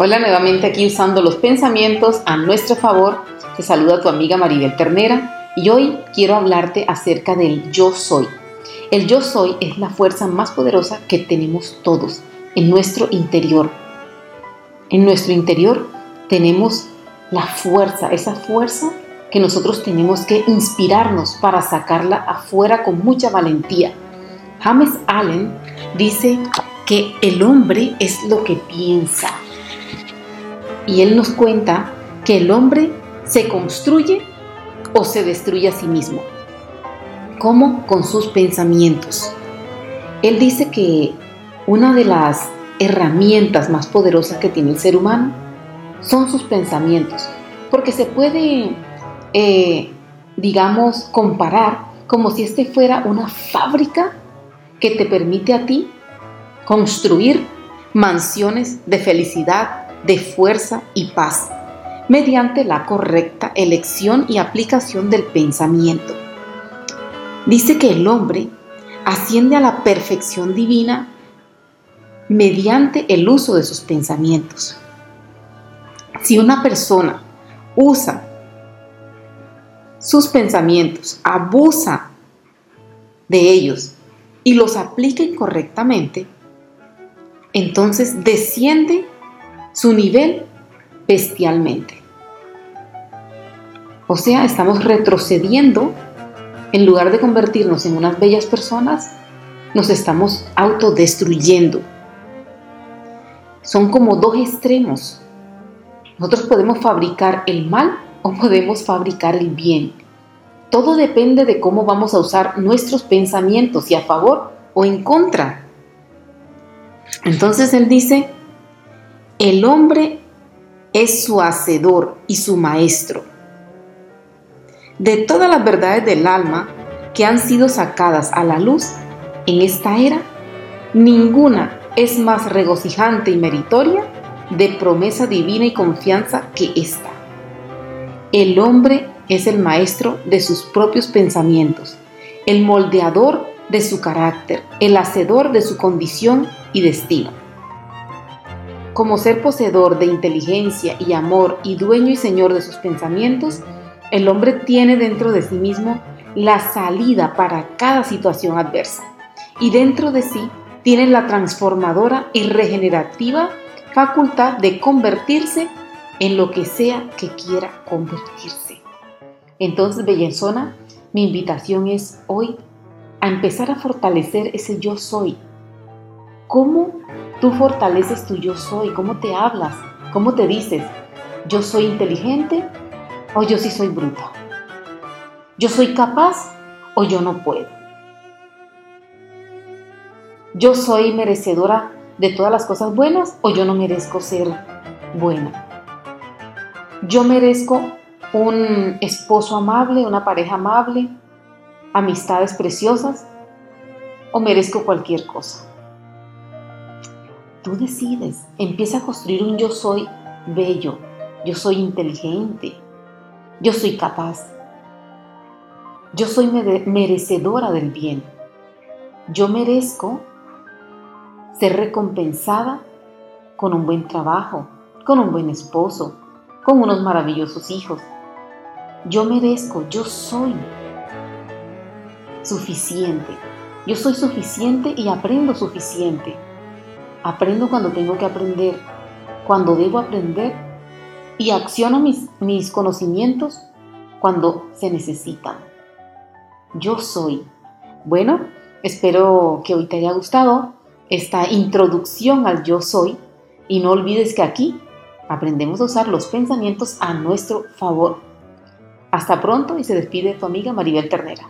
Hola nuevamente aquí usando los pensamientos a nuestro favor. Te saluda tu amiga Maribel Ternera y hoy quiero hablarte acerca del yo soy. El yo soy es la fuerza más poderosa que tenemos todos en nuestro interior. En nuestro interior tenemos la fuerza, esa fuerza que nosotros tenemos que inspirarnos para sacarla afuera con mucha valentía. James Allen dice que el hombre es lo que piensa. Y él nos cuenta que el hombre se construye o se destruye a sí mismo. ¿Cómo? Con sus pensamientos. Él dice que una de las herramientas más poderosas que tiene el ser humano son sus pensamientos, porque se puede, eh, digamos, comparar como si este fuera una fábrica que te permite a ti construir mansiones de felicidad, de fuerza y paz, mediante la correcta elección y aplicación del pensamiento. Dice que el hombre asciende a la perfección divina mediante el uso de sus pensamientos. Si una persona usa sus pensamientos, abusa de ellos y los aplica incorrectamente, entonces desciende su nivel bestialmente. O sea, estamos retrocediendo, en lugar de convertirnos en unas bellas personas, nos estamos autodestruyendo. Son como dos extremos. Nosotros podemos fabricar el mal o podemos fabricar el bien. Todo depende de cómo vamos a usar nuestros pensamientos, si a favor o en contra. Entonces él dice, el hombre es su hacedor y su maestro. De todas las verdades del alma que han sido sacadas a la luz en esta era, ninguna es más regocijante y meritoria de promesa divina y confianza que esta. El hombre es el maestro de sus propios pensamientos, el moldeador de su carácter, el hacedor de su condición y destino. Como ser poseedor de inteligencia y amor y dueño y señor de sus pensamientos, el hombre tiene dentro de sí mismo la salida para cada situación adversa y dentro de sí tiene la transformadora y regenerativa facultad de convertirse en lo que sea que quiera convertirse. Entonces, Bellenzona, mi invitación es hoy a empezar a fortalecer ese yo soy. ¿Cómo tú fortaleces tu yo soy? ¿Cómo te hablas? ¿Cómo te dices? ¿Yo soy inteligente o yo sí soy bruto? ¿Yo soy capaz o yo no puedo? ¿Yo soy merecedora de todas las cosas buenas o yo no merezco ser buena? ¿Yo merezco un esposo amable, una pareja amable, amistades preciosas o merezco cualquier cosa. Tú decides, empieza a construir un yo soy bello, yo soy inteligente, yo soy capaz, yo soy merecedora del bien, yo merezco ser recompensada con un buen trabajo, con un buen esposo, con unos maravillosos hijos. Yo merezco, yo soy suficiente. Yo soy suficiente y aprendo suficiente. Aprendo cuando tengo que aprender, cuando debo aprender y acciono mis, mis conocimientos cuando se necesitan. Yo soy. Bueno, espero que hoy te haya gustado esta introducción al yo soy y no olvides que aquí aprendemos a usar los pensamientos a nuestro favor. Hasta pronto y se despide tu amiga Maribel Ternera.